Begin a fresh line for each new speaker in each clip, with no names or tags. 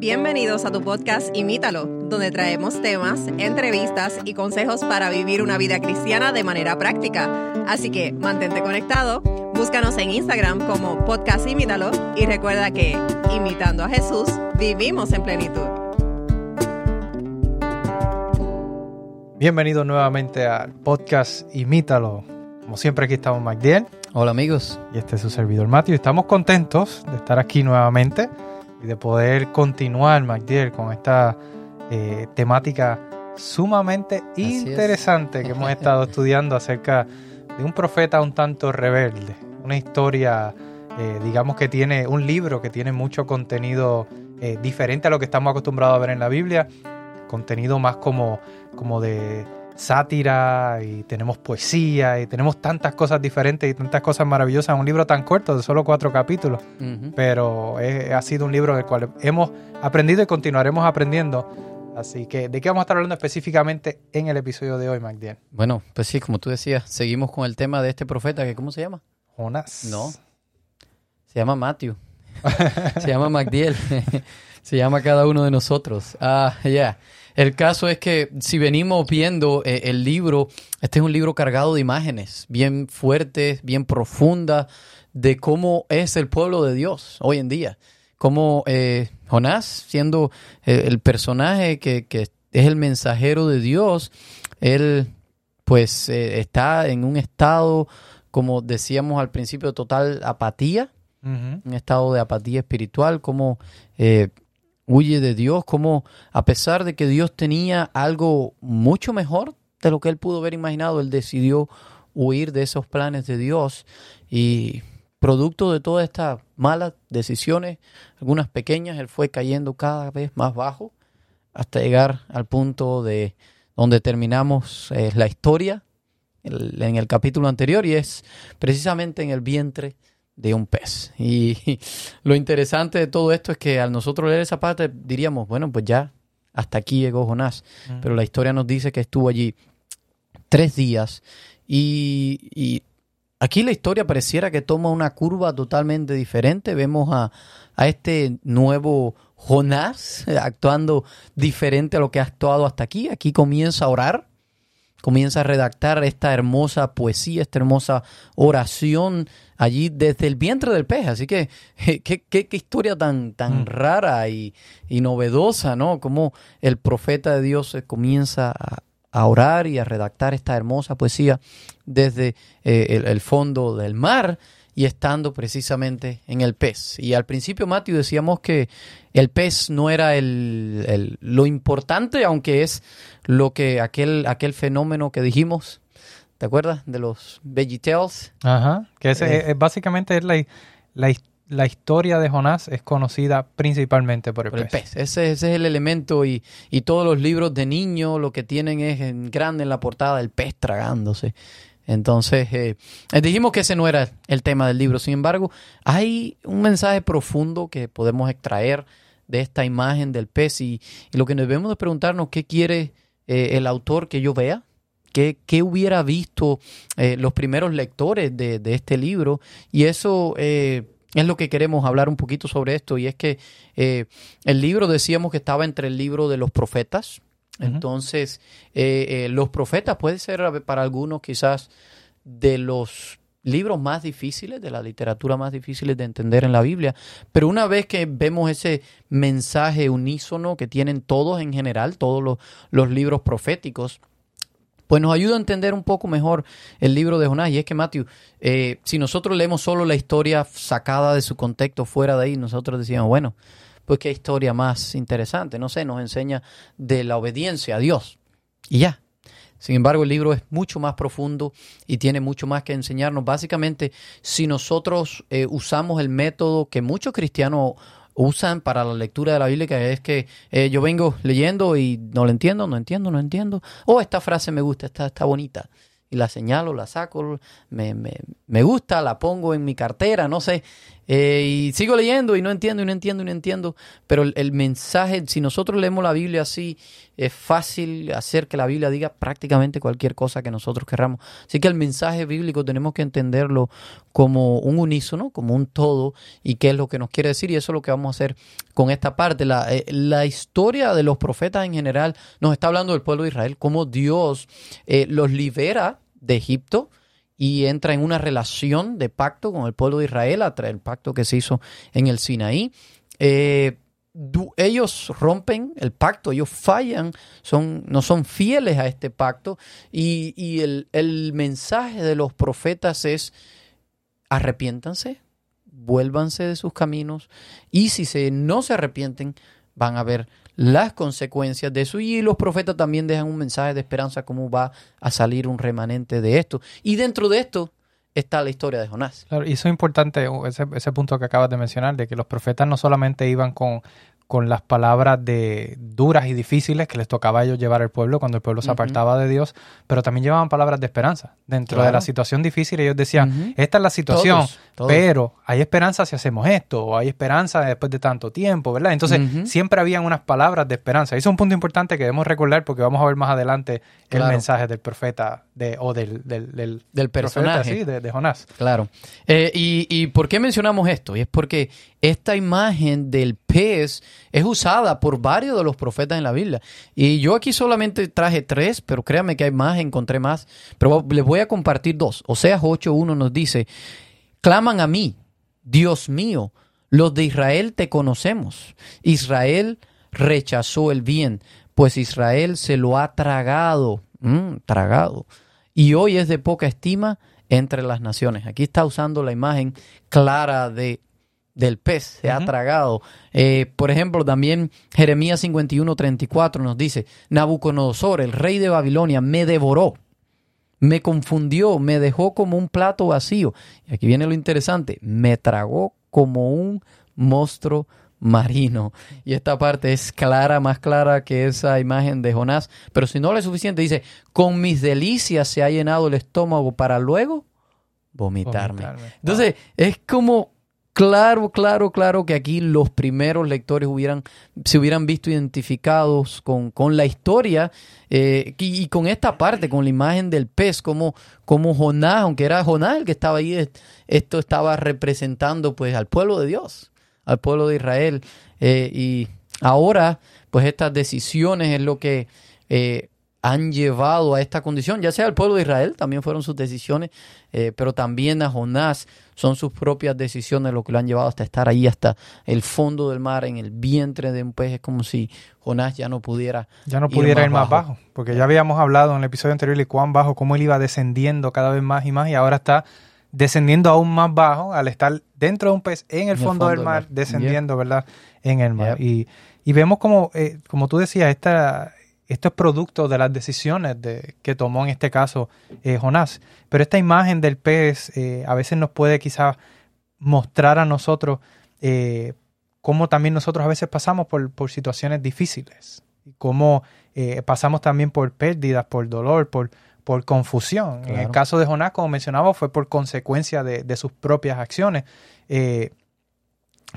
Bienvenidos a tu podcast Imítalo, donde traemos temas, entrevistas y consejos para vivir una vida cristiana de manera práctica. Así que mantente conectado, búscanos en Instagram como podcast Imítalo y recuerda que, imitando a Jesús, vivimos en plenitud.
Bienvenidos nuevamente al podcast Imítalo. Como siempre aquí estamos MacDiel
Hola amigos.
y este es su servidor Matthew. Estamos contentos de estar aquí nuevamente y de poder continuar MacDiel con esta eh, temática sumamente
es.
interesante que hemos estado estudiando acerca de un profeta un tanto rebelde. Una historia, eh, digamos que tiene un libro que tiene mucho contenido eh, diferente a lo que estamos acostumbrados a ver en la Biblia. Contenido más como, como de sátira y tenemos poesía y tenemos tantas cosas diferentes y tantas cosas maravillosas un libro tan corto de solo cuatro capítulos. Pero ha sido un libro del cual hemos aprendido y continuaremos aprendiendo. Así que, ¿de qué vamos a estar hablando específicamente en el episodio de hoy, MacDiel?
Bueno, pues sí, como tú decías, seguimos con el tema de este profeta que ¿cómo se llama?
Jonás.
No. Se llama Matthew. se llama MacDiel. se llama cada uno de nosotros. Ah, ya. El caso es que si venimos viendo eh, el libro, este es un libro cargado de imágenes, bien fuertes, bien profundas, de cómo es el pueblo de Dios hoy en día. Cómo eh, Jonás, siendo eh, el personaje que, que es el mensajero de Dios, él pues eh, está en un estado, como decíamos al principio, total apatía, un estado de apatía espiritual, como eh, huye de Dios, como a pesar de que Dios tenía algo mucho mejor de lo que él pudo haber imaginado, él decidió huir de esos planes de Dios y producto de todas estas malas decisiones, algunas pequeñas, él fue cayendo cada vez más bajo hasta llegar al punto de donde terminamos eh, la historia en el capítulo anterior y es precisamente en el vientre de un pez. Y lo interesante de todo esto es que al nosotros leer esa parte diríamos, bueno, pues ya hasta aquí llegó Jonás,
Ujú.
pero la historia nos dice que estuvo allí tres días y, y aquí la historia pareciera que toma una curva totalmente diferente. Vemos a, a este nuevo Jonás actuando diferente a lo que ha actuado hasta aquí. Aquí comienza a orar, comienza a redactar esta hermosa poesía, esta hermosa oración allí desde el vientre del pez. Así que eh, qué, qué- qué historia tan, tan
Mm.
rara y, y novedosa, ¿no? Como el profeta de Dios eh, comienza a, a orar y a redactar esta hermosa poesía desde eh, el, el fondo del mar y estando precisamente en el pez. Y al principio, Matthew, decíamos que el pez no era el, el- lo importante, aunque es lo que aquel, aquel fenómeno que dijimos, ¿te acuerdas? De los VeggieTales.
Ajá. Que ese,
Eh.
es- básicamente es la, la, la historia de Jonás es conocida principalmente por el,
Por el
pez.
pez. Ese, ese es el elemento y, y todos los libros de niños lo que tienen es en grande en la portada el pez tragándose. Entonces, eh, eh, dijimos que ese no era el tema del libro. Sin embargo, hay un mensaje profundo que podemos extraer de esta imagen del pez y, lo que debemos de preguntarnos, ¿qué quiere eh, el autor que yo vea? ¿Qué, qué hubiera visto eh, los primeros lectores de, de este libro? Y eso eh, es lo que queremos hablar un poquito sobre esto y es que eh, el libro decíamos que estaba entre el libro de los profetas. Entonces, eh, eh, los profetas puede ser para algunos quizás de los libros más difíciles, de la literatura más difíciles de entender en la Biblia. Pero una vez que vemos ese mensaje unísono que tienen todos en general, todos los, los libros proféticos, pues nos ayuda a entender un poco mejor el libro de Jonás. Y es que, Matthew, eh, si nosotros leemos solo la historia sacada de su contexto, fuera de ahí, nosotros decíamos, bueno, pues qué historia más interesante. No sé, nos enseña de la obediencia a Dios. Y ya. Sin embargo, el libro es mucho más profundo y tiene mucho más que enseñarnos. Básicamente, si nosotros eh, usamos el método que muchos cristianos usan para la lectura de la Biblia, que es que eh, yo vengo leyendo y no lo entiendo, no entiendo, no entiendo. Oh, esta frase me gusta, esta está bonita. Y la señalo, la saco, me, me, me gusta, la pongo en mi cartera, no sé. Eh, y sigo leyendo y no entiendo y no entiendo y no entiendo, pero el, mensaje, si nosotros leemos la Biblia así, es fácil hacer que la Biblia diga prácticamente cualquier cosa que nosotros querramos. Así que el mensaje bíblico tenemos que entenderlo como un unísono, como un todo, y qué es lo que nos quiere decir, y eso es lo que vamos a hacer con esta parte. La, eh, la historia de los profetas en general nos está hablando del pueblo de Israel, cómo Dios eh, los libera de Egipto, y entra en una relación de pacto con el pueblo de Israel, el pacto que se hizo en el Sinaí. Eh, ellos rompen el pacto, ellos fallan, son, no son fieles a este pacto y, y el, el, mensaje de los profetas es arrepiéntanse, vuélvanse de sus caminos y si se, no se arrepienten van a ver las consecuencias de eso. Y los profetas también dejan un mensaje de esperanza, cómo va a salir un remanente de esto. Y dentro de esto está la historia de Jonás.
Claro, y eso es importante, ese, ese punto que acabas de mencionar, de que los profetas no solamente iban con con las palabras de duras y difíciles que les tocaba a ellos llevar al pueblo cuando el pueblo se apartaba de Dios, pero también llevaban palabras de esperanza. Dentro de la situación difícil ellos decían, esta es la situación, pero hay esperanza si hacemos esto, o hay esperanza después de tanto tiempo, ¿verdad? Entonces siempre habían unas palabras de esperanza. Eso es un punto importante que debemos recordar porque vamos a ver más adelante el mensaje del profeta de, o del, del,
del, personaje.
de, Jonás.
Claro. Eh, y, ¿Y por qué mencionamos esto? Y es porque esta imagen del pez es usada por varios de los profetas en la Biblia. Y yo aquí solamente traje tres, pero créanme que hay más, encontré más. Pero les voy a compartir dos. Oseas 8.1 nos dice, claman a mí, Dios mío, los de Israel te conocemos. Israel rechazó el bien, pues Israel se lo ha tragado, mm, tragado. Y hoy es de poca estima entre las naciones. Aquí está usando la imagen clara de del pez se ha tragado. Eh, por ejemplo, también Jeremías 51, 34 nos dice, Nabucodonosor, el rey de Babilonia, me devoró, me confundió, me dejó como un plato vacío. Y aquí viene lo interesante, me tragó como un monstruo marino. Y esta parte es clara, más clara que esa imagen de Jonás. Pero si no le es suficiente, dice, con mis delicias se ha llenado el estómago para luego vomitarme. Entonces, es como Claro, claro, claro que aquí los primeros lectores hubieran, se hubieran visto identificados con, con la historia eh, y, con esta parte, con la imagen del pez, como, como Jonás, aunque era Jonás el que estaba ahí, esto estaba representando pues al pueblo de Dios, al pueblo de Israel. Eh, y ahora, pues estas decisiones es lo que eh, han llevado a esta condición, ya sea el pueblo de Israel, también fueron sus decisiones, eh, pero también a Jonás son sus propias decisiones lo que lo han llevado hasta estar ahí, hasta el fondo del mar, en el vientre de un pez. Es como si Jonás ya no pudiera
Ya no pudiera ir más, bajo. porque ya habíamos hablado en el episodio anterior de cuán bajo, cómo él iba descendiendo cada vez más y más, y ahora está descendiendo aún más bajo al estar dentro de un pez en el, fondo, del mar, descendiendo, ¿verdad? En el mar. Y, y, vemos como, eh, como tú decías, esta esto es producto de las decisiones de, que tomó en este caso eh, Jonás. Pero esta imagen del pez eh, a veces nos puede quizás mostrar a nosotros eh, cómo también nosotros a veces pasamos por, situaciones difíciles, cómo pasamos también por pérdidas, por dolor, por, por confusión. En el caso de Jonás, como mencionaba, fue por consecuencia de, de sus propias acciones.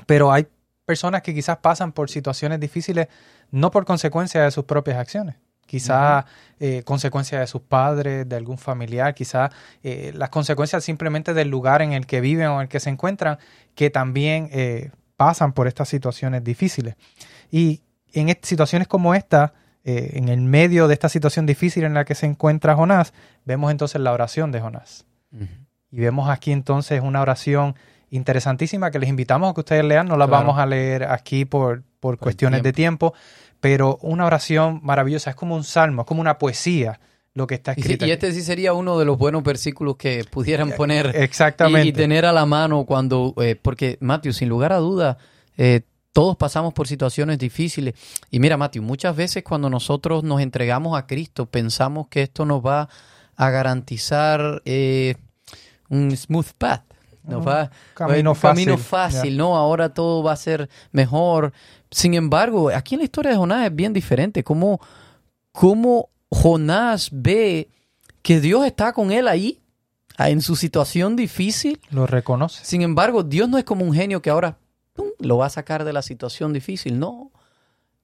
pero hay personas que quizás pasan por situaciones difíciles no por consecuencia de sus propias acciones, quizá eh, consecuencia de sus padres, de algún familiar, quizá eh, las consecuencias simplemente del lugar en el que viven o en el que se encuentran, que también eh, pasan por estas situaciones difíciles. Y en situaciones como esta, en el medio de esta situación difícil en la que se encuentra Jonás, vemos entonces la oración de Jonás. Y vemos aquí entonces una oración interesantísima que les invitamos a que ustedes lean, no la vamos a leer aquí por, por, cuestiones de tiempo, pero una oración maravillosa, es como un salmo, es como una poesía lo que está escrito.
Y, este sí sería uno de los buenos versículos que pudieran eh, poner
Exactamente.
Y, tener a la mano cuando, eh, porque Matthew, sin lugar a duda, eh, todos pasamos por situaciones difíciles. Y mira, Matthew, muchas veces cuando nosotros nos entregamos a Cristo, pensamos que esto nos va a garantizar un smooth path nos va
camino
un
fácil,
camino fácil ¿no? Ahora todo va a ser mejor. Sin embargo, aquí en la historia de Jonás es bien diferente. Cómo, cómo Jonás ve que Dios está con él ahí, en su situación difícil.
Lo reconoce.
Sin embargo, Dios no es como un genio que ahora ¡pum! lo va a sacar de la situación difícil. No.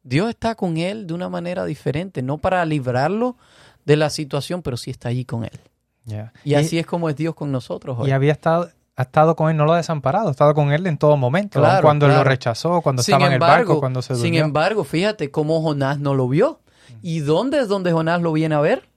Dios está con él de una manera diferente, no para librarlo de la situación, pero sí está allí con él.
Ya.
Y así es como es Dios con nosotros hoy.
Y había estado, ha estado con él, no lo ha desamparado, ha estado con él en todo momento.
Claro,
cuando él lo rechazó, cuando
Sin
estaba en el barco, cuando se
Sin
durmió.
embargo, fíjate cómo Jonás no lo vio. ¿Y dónde es donde Jonás lo viene a ver?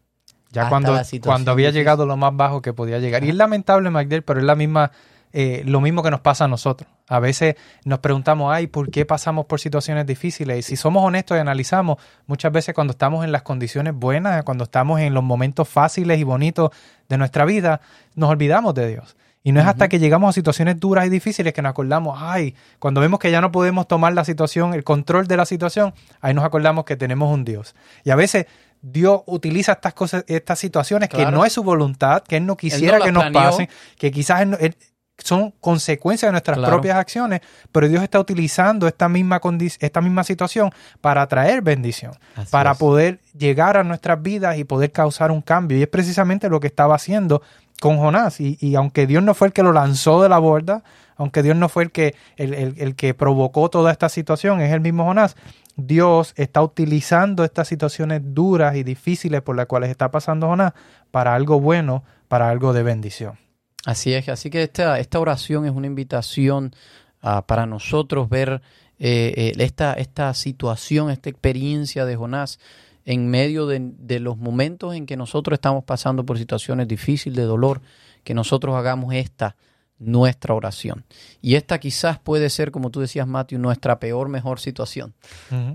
ya
hasta
cuando, había llegado lo más bajo que podía llegar. Y es lamentable, Magdel, pero es la misma, eh, lo mismo que nos pasa a nosotros. A veces nos preguntamos, ay, ¿por qué pasamos por situaciones difíciles? Y si somos honestos y analizamos, muchas veces cuando estamos en las condiciones buenas, cuando estamos en los momentos fáciles y bonitos de nuestra vida, nos olvidamos de Dios. Y no es hasta que llegamos a situaciones duras y difíciles que nos acordamos, ay, cuando vemos que ya no podemos tomar la situación, el control de la situación, ahí nos acordamos que tenemos un Dios. Y a veces Dios utiliza estas cosas, estas situaciones que no es su voluntad, que Él no quisiera que nos pasen, que quizás él él- son consecuencias de nuestras
Claro.
propias acciones, pero Dios está utilizando esta misma, esta misma situación para traer bendición,
Así
para
es.
poder llegar a nuestras vidas y poder causar un cambio. Y es precisamente lo que estaba haciendo con Jonás. Y, y aunque Dios no fue el que lo lanzó de la borda, aunque Dios no fue el que, el, el- el que provocó toda esta situación, es el mismo Jonás. Dios está utilizando estas situaciones duras y difíciles por las cuales está pasando Jonás para algo bueno, para algo de bendición.
Así es, así que esta, esta oración es una invitación ah, para nosotros ver eh, eh, esta, esta situación, esta experiencia de Jonás en medio de, de los momentos en que nosotros estamos pasando por situaciones difíciles, de dolor, que nosotros hagamos esta nuestra oración. Y esta quizás puede ser, como tú decías, Matthew, nuestra peor, mejor situación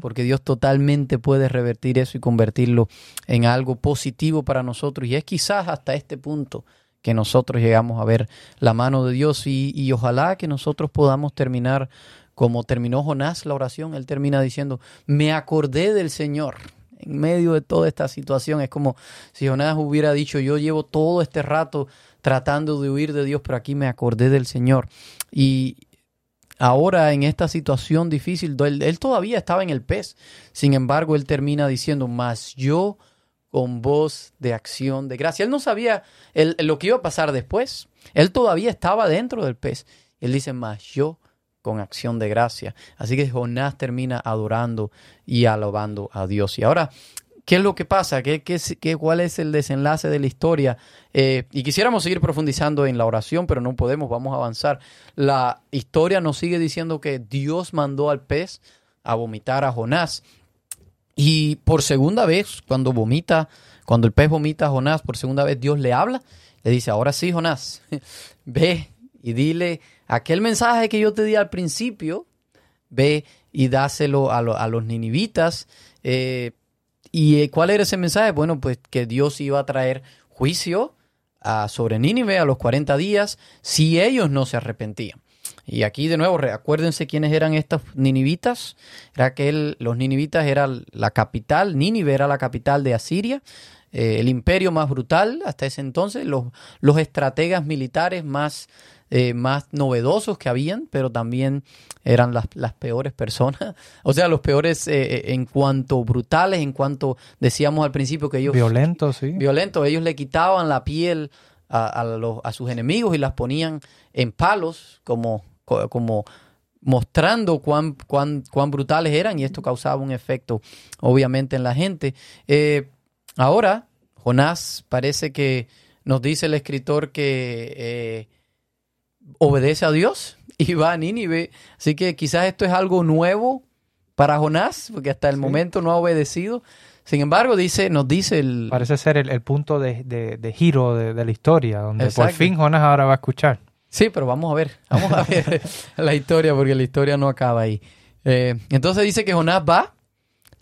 porque Dios totalmente puede revertir eso y convertirlo en algo positivo para nosotros. Y es quizás hasta este punto que nosotros llegamos a ver la mano de Dios y, y ojalá que nosotros podamos terminar como terminó Jonás la oración. Él termina diciendo, me acordé del Señor. En medio de toda esta situación es como si Jonás hubiera dicho, yo llevo todo este rato tratando de huir de Dios, pero aquí me acordé del Señor. Y, ahora en esta situación difícil, él, él todavía estaba en el pez. Sin embargo, él termina diciendo, más yo con voz de acción de gracia. Él no sabía el- lo que iba a pasar después. Él todavía estaba dentro del pez. Él dice, más yo con acción de gracia. Así que Jonás termina adorando y alabando a Dios. Y ahora, ¿qué es lo que pasa? ¿Qué, qué, qué- cuál es el desenlace de la historia? Eh, y quisiéramos seguir profundizando en la oración, pero no podemos, vamos a avanzar. La historia nos sigue diciendo que Dios mandó al pez a vomitar a Jonás. Y por segunda vez, cuando vomita, cuando el pez vomita a Jonás, por segunda vez Dios le habla, le dice, ahora sí, Jonás, ve y dile aquel mensaje que yo te di al principio, ve y dáselo a, lo- a los ninivitas. Eh, ¿Y eh, cuál era ese mensaje? Bueno, pues que Dios iba a traer juicio a- sobre Nínive a los 40 días si ellos no se arrepentían. Y aquí de nuevo, acuérdense quiénes eran estos ninivitas. Era que los ninivitas era la capital, Nínive era la capital de Asiria, eh, el imperio más brutal hasta ese entonces, los, los estrategas militares más, eh, más novedosos que habían, pero también eran las, las peores personas. O sea, los peores eh, eh, en cuanto brutales, en cuanto decíamos al principio que ellos
Violento, sí.
violentos. Ellos le quitaban la piel a, a los- a sus enemigos y las ponían en palos como, co- como mostrando cuán, cuán, cuán brutales eran y esto causaba un efecto obviamente en la gente. Eh, ahora, Jonás parece que nos dice el escritor que eh, obedece a Dios y va a Nínive. Así que quizás esto es algo nuevo para Jonás, porque hasta el
Sí.
momento no ha obedecido. Sin embargo, dice, nos dice el,
Parece ser el, el punto de, de- de giro de, de la historia, donde por fin Jonas ahora va a escuchar.
Sí, pero vamos a ver, vamos a ver la historia porque la historia no acaba ahí. Eh, entonces dice que Jonás va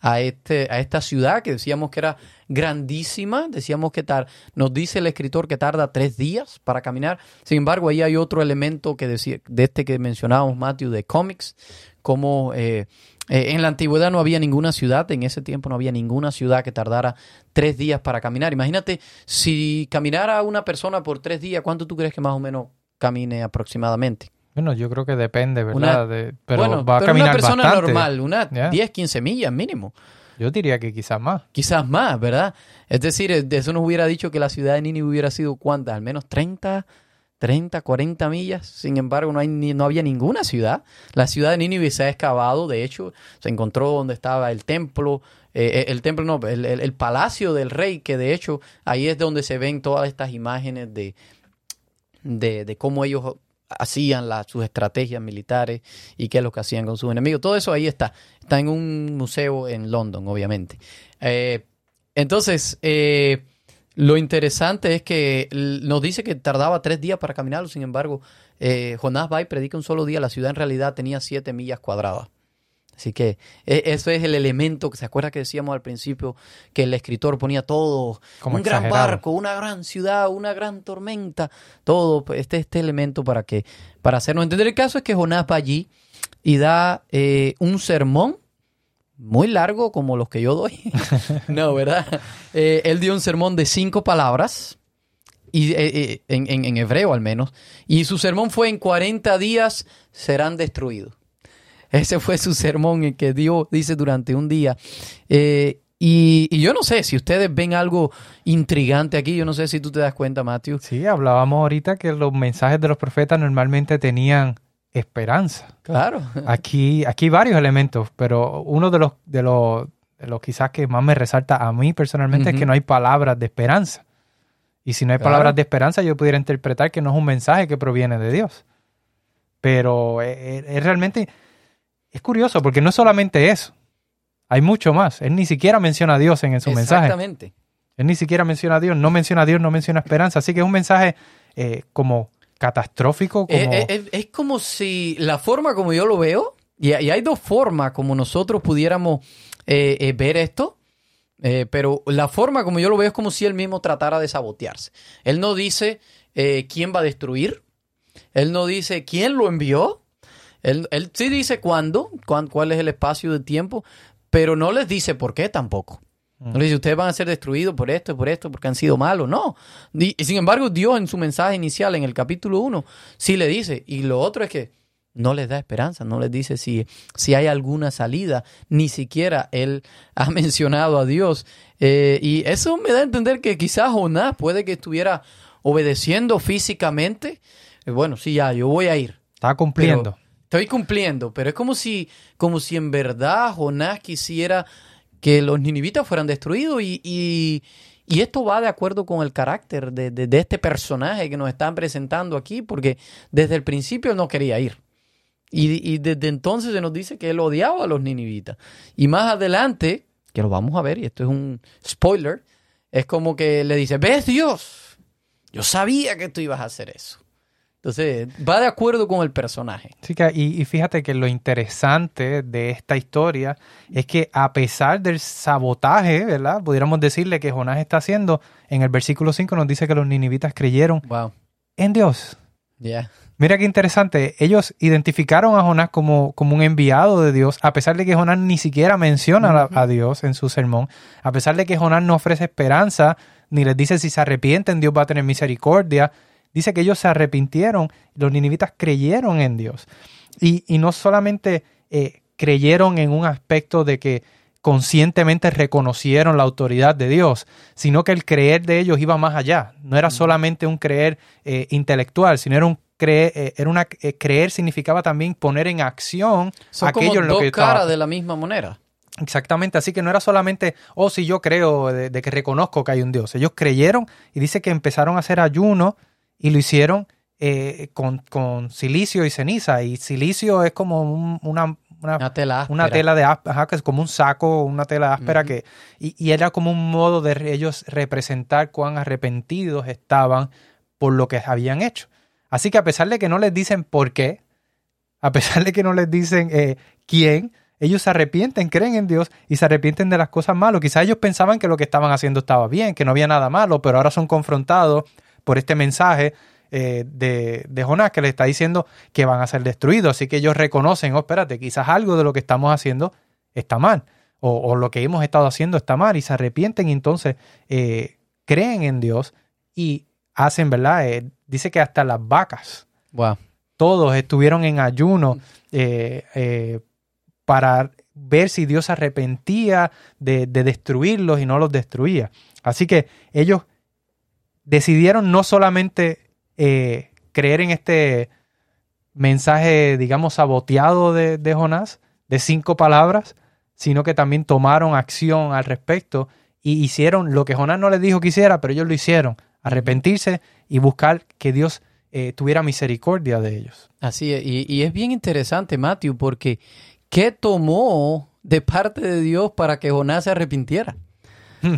a, este, a esta ciudad que decíamos que era grandísima, decíamos que tar, nos dice el escritor que tarda tres días para caminar. Sin embargo, ahí hay otro elemento que decía, de este que mencionábamos, Matthew, de cómics, como eh, eh, en la antigüedad no había ninguna ciudad, en ese tiempo no había ninguna ciudad que tardara tres días para caminar. Imagínate, si caminara una persona por tres días, ¿cuánto tú crees que más o menos camine aproximadamente?
Bueno, yo creo que depende,
Una-
¿verdad? De- pero
bueno,
va a
pero
caminar
una persona
bastante.
normal, una
Ya.
10, 15 millas mínimo.
Yo diría que quizás más.
Quizás más, ¿verdad? Es decir, eh, de eso nos hubiera dicho que la ciudad de Nínive hubiera sido cuántas, al menos 30, 30, 40 millas. Sin embargo, no, hay ni- no había ninguna ciudad. La ciudad de Nínive se ha excavado, de hecho, se encontró donde estaba el templo, eh, eh, el templo no, el, el- el palacio del rey, que de hecho ahí es donde se ven todas estas imágenes de, de, cómo ellos hacían las sus estrategias militares y qué es lo que hacían con sus enemigos. Todo eso ahí está. Está en un museo en London, obviamente. Eh, entonces, eh, lo interesante es que nos dice que tardaba tres días para caminarlo, sin embargo, eh, Jonás va predica un solo día, la ciudad en realidad tenía siete millas cuadradas. Así que e- eso es el elemento que se acuerda que decíamos al principio que el escritor ponía todo,
Como
un gran barco, una gran ciudad, una gran tormenta, todo pues, este este elemento para que para hacernos entender el caso es que Jonás va allí y da eh, un sermón muy largo como los que yo doy. no, ¿verdad? Eh, él dio un sermón de cinco palabras, y, eh, eh, en, en- en hebreo al menos, y su sermón fue en 40 días serán destruidos. Ese fue su sermón el que dio, dice, durante un día. Eh, y, y yo no sé si ustedes ven algo intrigante aquí, yo no sé si tú te das cuenta, Matthew.
Sí, hablábamos ahorita que los mensajes de los profetas normalmente tenían esperanza.
Claro.
Aquí, aquí hay varios elementos, pero uno de los, de los, de los quizás que más me resalta a mí personalmente es que no hay palabras de esperanza. Y si no hay
Claro.
palabras de esperanza, yo pudiera interpretar que no es un mensaje que proviene de Dios. Pero es, es- es realmente, es curioso, porque no es solamente eso. Hay mucho más. Él ni siquiera menciona a Dios en, su mensaje.
Exactamente.
Él ni siquiera menciona a Dios, no menciona a Dios, no menciona esperanza. Así que es un mensaje eh, como catastrófico, como...
Es como si la forma como yo lo veo, y, y hay dos formas como nosotros pudiéramos eh, eh, ver esto, pero la forma como yo lo veo es como si él mismo tratara de sabotearse. Él no dice quién va a destruir, él no dice quién lo envió, él, él sí dice cuándo, cuán- cuál es el espacio de tiempo, pero no les dice por qué tampoco. No le dice, ustedes van a ser destruidos por esto por esto, porque han sido malos. No. Y, y sin embargo, Dios en su mensaje inicial, en el capítulo 1, sí le dice. Y lo otro es que no les da esperanza, no les dice si, si hay alguna salida. Ni siquiera él ha mencionado a Dios. Eh, y eso me da a entender que quizás Jonás puede que estuviera obedeciendo físicamente. Eh, bueno, sí, ya, yo voy a ir.
Está cumpliendo.
Pero estoy cumpliendo, pero es como si, como si en verdad Jonás quisiera que los ninivitas fueran destruidos y, y- y esto va de acuerdo con el carácter de, de- este personaje que nos están presentando aquí, porque desde el principio él no quería ir. Y, y desde entonces se nos dice que él odiaba a los ninivitas. Y más adelante, que lo vamos a ver, y esto es un spoiler, es como que le dice, ves Dios, yo sabía que tú ibas a hacer eso. Entonces, va de acuerdo con el personaje.
Sí, y, y fíjate que lo interesante de esta historia es que a pesar del sabotaje, ¿verdad? Pudiéramos decirle que Jonás está haciendo, en el versículo 5 nos dice que los ninivitas creyeron
Wow.
en Dios.
Ya.
Mira qué interesante, ellos identificaron a Jonás como, como un enviado de Dios, a pesar de que Jonás ni siquiera menciona a- a Dios en su sermón, a pesar de que Jonás no ofrece esperanza, ni les dice si se arrepienten, Dios va a tener misericordia, dice que ellos se arrepintieron, los ninivitas creyeron en Dios. Y, y no solamente eh, creyeron en un aspecto de que conscientemente reconocieron la autoridad de Dios, sino que el creer de ellos iba más allá. No era solamente un creer eh, intelectual, sino era un creer, eh, era una eh, creer significaba también poner en acción
Son
aquello
como
en lo
dos
que
caras de la misma moneda.
Exactamente, así que no era solamente, oh, sí, yo creo, de, de que reconozco que hay un Dios. Ellos creyeron y dice que empezaron a hacer ayuno y lo hicieron eh, con, con silicio y ceniza. Y silicio es como un- una, una,
Una tela
una tela de áspera, ajá, que es como un saco, una tela áspera que, y, y era como un modo de ellos representar cuán arrepentidos estaban por lo que habían hecho. Así que a pesar de que no les dicen por qué, a pesar de que no les dicen eh, quién, ellos se arrepienten, creen en Dios y se arrepienten de las cosas malas. Quizás ellos pensaban que lo que estaban haciendo estaba bien, que no había nada malo, pero ahora son confrontados por este mensaje eh, de, de Jonás que les está diciendo que van a ser destruidos. Así que ellos reconocen, oh, espérate, quizás algo de lo que estamos haciendo está mal, o, o lo que hemos estado haciendo está mal, y se arrepienten y entonces eh, creen en Dios y hacen, ¿verdad? Eh, dice que hasta las vacas
Wow.
todos estuvieron en ayuno para ver si Dios se arrepentía de, de destruirlos y no los destruía. Así que ellos decidieron no solamente eh, creer en este mensaje, digamos, saboteado de, de, Jonás, de cinco palabras, sino que también tomaron acción al respecto y hicieron lo que Jonás no les dijo que hiciera, pero ellos lo hicieron, arrepentirse y buscar que Dios eh, tuviera misericordia de ellos.
Así es, y, y es bien interesante, Matthew, porque ¿qué tomó de parte de Dios para que Jonás se arrepintiera? Hmm.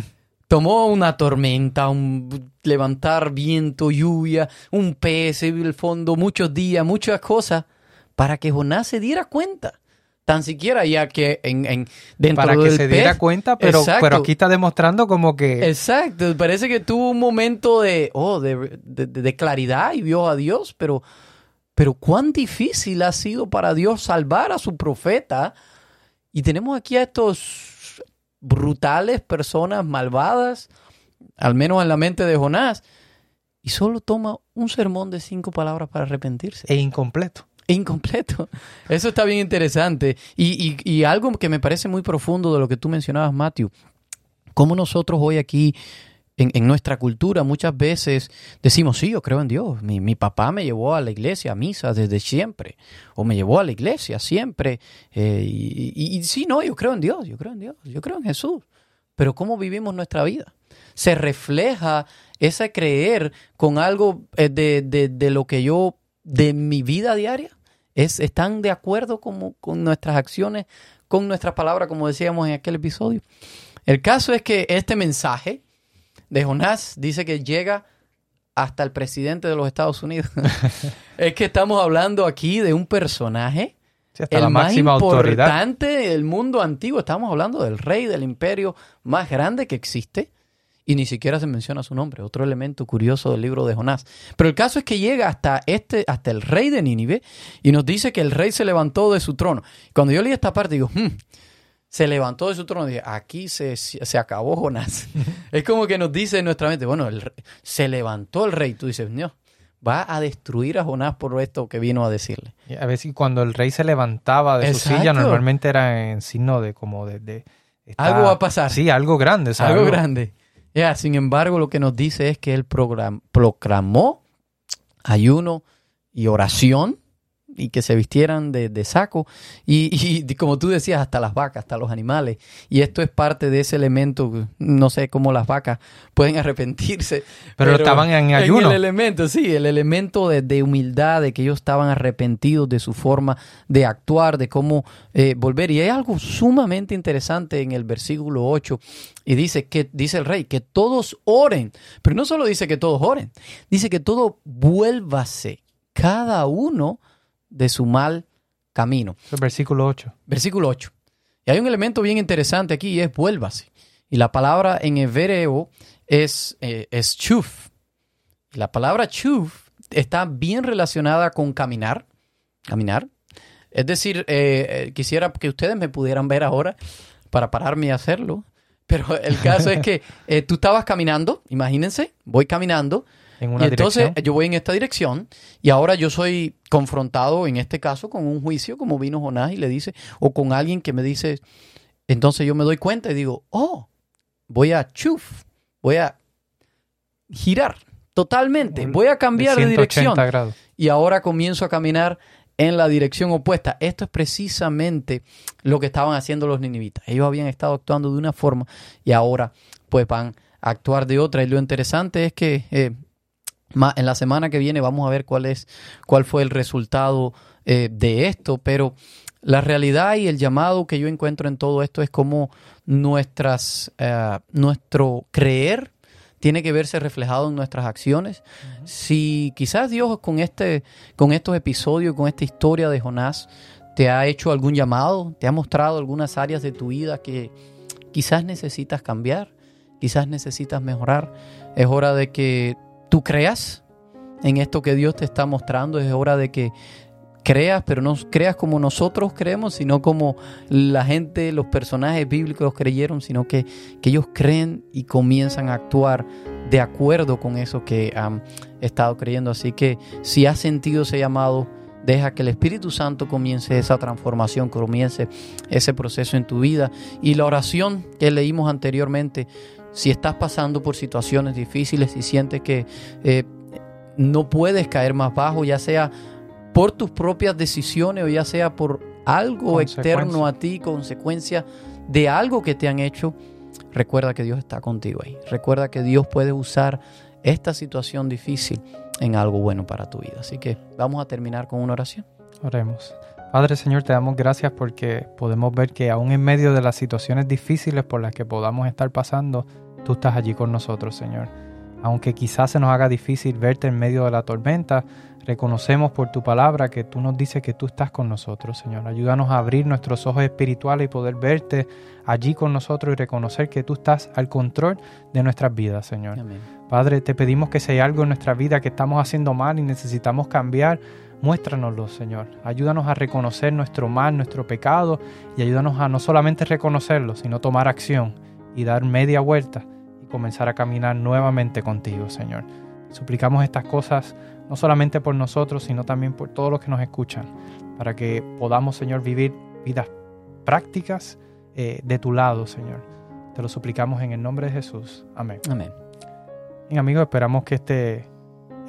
Tomó una tormenta, un levantar viento, lluvia, un pez el fondo, muchos días, muchas cosas, para que Jonás se diera cuenta. Tan siquiera ya que en, en dentro
Para que
del
se
pez-
diera cuenta, pero,
Exacto.
pero aquí está demostrando como que
Exacto, parece que tuvo un momento de, oh, de, de- de claridad y vio a Dios, pero, pero cuán difícil ha sido para Dios salvar a su profeta. Y tenemos aquí a estos brutales personas malvadas, al menos en la mente de Jonás, y solo toma un sermón de cinco palabras para arrepentirse
e incompleto.
incompleto. Eso está bien interesante. Y, y- y algo que me parece muy profundo de lo que tú mencionabas, Matthew, cómo nosotros hoy aquí, en, nuestra cultura, muchas veces decimos, sí, yo creo en Dios. Mi, mi papá me llevó a la iglesia, a misa, desde siempre. O me llevó a la iglesia siempre. Eh, y, y- y sí, no, yo creo en Dios, yo creo en Dios, yo creo en Jesús. Pero ¿cómo vivimos nuestra vida? Se refleja ese creer con algo eh, de, de- de lo que yo, de mi vida diaria. Es, ¿Están de acuerdo como, con nuestras acciones, con nuestras palabras, como decíamos en aquel episodio? El caso es que este mensaje de Jonás dice que llega hasta el presidente de los Estados Unidos. es que estamos hablando aquí de un personaje
Sí, hasta
el
la
más
máxima autoridad.
importante del mundo antiguo. Estamos hablando del rey del imperio más grande que existe y ni siquiera se menciona su nombre. Otro elemento curioso del libro de Jonás. Pero el caso es que llega hasta este, hasta el rey de Nínive y nos dice que el rey se levantó de su trono. Cuando yo leí esta parte digo, "Hmm, se levantó de su trono. Dije, aquí se, se acabó Jonás. es como que nos dice en nuestra mente, bueno, el rey- se levantó el rey. Tú dices, no, va a destruir a Jonás por esto que vino a decirle.
Y A veces cuando el rey se levantaba de su silla, normalmente era en signo de como de... de- está-
Algo va a pasar.
Sí, algo grande. o sea,
algo grande. Ya, sin embargo, lo que nos dice es que él proclamó ayuno y oración y que se vistieran de, de saco y, y como tú decías, hasta las vacas, hasta los animales. Y esto es parte de ese elemento, no sé cómo las vacas pueden arrepentirse.
Pero estaban en ayuno.
el elemento, sí, el elemento de, de humildad, de que ellos estaban arrepentidos de su forma de actuar, de cómo eh, volver. Y hay algo sumamente interesante en el versículo 8 y dice que dice el rey que todos oren, pero no solo dice que todos oren, dice que todo vuélvase cada uno de su mal camino.
El versículo 8.
Versículo 8. Y hay un elemento bien interesante aquí y es vuélvase. Y la palabra en hebreo es, eh, es chuf. Y la palabra chuf está bien relacionada con caminar. Caminar. Es decir, eh, eh, quisiera que ustedes me pudieran ver ahora para pararme y hacerlo. Pero el caso es que tú estabas caminando, imagínense, voy caminando,
En una
y entonces
dirección.
yo voy en esta dirección y ahora yo soy confrontado en este caso con un juicio como vino Jonás y le dice, o con alguien que me dice, entonces yo me doy cuenta y digo, oh, voy a chuf, voy a girar totalmente, voy a cambiar de,
180
dirección
grados.
y ahora comienzo a caminar en la dirección opuesta. Esto es precisamente lo que estaban haciendo los ninivitas. Ellos habían estado actuando de una forma y ahora pues van a actuar de otra. Y lo interesante es que eh, en la semana que viene vamos a ver cuál es cuál fue el resultado eh, de esto, pero la realidad y el llamado que yo encuentro en todo esto es como nuestras eh, nuestro creer tiene que verse reflejado en nuestras acciones. Si quizás Dios con este con estos episodios, con esta historia de Jonás te ha hecho algún llamado, te ha mostrado algunas áreas de tu vida que quizás necesitas cambiar, quizás necesitas mejorar, es hora de que tú creas en esto que Dios te está mostrando, es hora de que creas, pero no creas como nosotros creemos, sino como la gente, los personajes bíblicos creyeron, sino que, que ellos creen y comienzan a actuar de acuerdo con eso que han estado creyendo. Así que si has sentido ese llamado Deja que el Espíritu Santo comience esa transformación, comience ese proceso en tu vida. Y la oración que leímos anteriormente, si estás pasando por situaciones difíciles y sientes que eh, no puedes caer más bajo, ya sea por tus propias decisiones o ya sea por algo externo a ti, consecuencia de algo que te han hecho, recuerda que Dios está contigo ahí. Recuerda que Dios puede usar esta situación difícil en algo bueno para tu vida. Así que vamos a terminar con una oración.
Oremos. Padre Señor, te damos gracias porque podemos ver que aún en medio de las situaciones difíciles por las que podamos estar pasando, tú estás allí con nosotros, Señor. Aunque quizás se nos haga difícil verte en medio de la tormenta, reconocemos por tu palabra que tú nos dices que tú estás con nosotros, Señor. Ayúdanos a abrir nuestros ojos espirituales y poder verte allí con nosotros y reconocer que tú estás al control de nuestras vidas, Señor. Padre, te pedimos que si hay algo en nuestra vida que estamos haciendo mal y necesitamos cambiar, muéstranoslo, Señor. Ayúdanos a reconocer nuestro mal, nuestro pecado y ayúdanos a no solamente reconocerlo, sino tomar acción y dar media vuelta y comenzar a caminar nuevamente contigo, Señor. Suplicamos estas cosas no solamente por nosotros, sino también por todos los que nos escuchan, para que podamos, Señor, vivir vidas prácticas eh, de tu lado, Señor. Te lo suplicamos en el nombre de Jesús. Amén.
Amén.
Bien, amigos, esperamos que este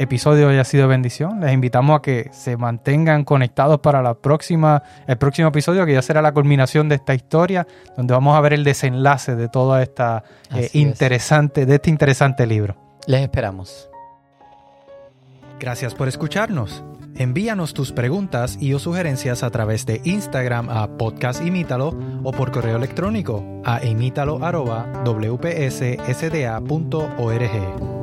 episodio haya sido bendición. Les invitamos a que se mantengan conectados para la próxima, el próximo episodio, que ya será la culminación de esta historia, donde vamos a ver el desenlace de toda esta eh, interesante, de este interesante libro.
Les esperamos.
Gracias por escucharnos. Envíanos tus preguntas y o sugerencias a través de Instagram a Podcast Imítalo o por correo electrónico a imítalo.wpssda.org.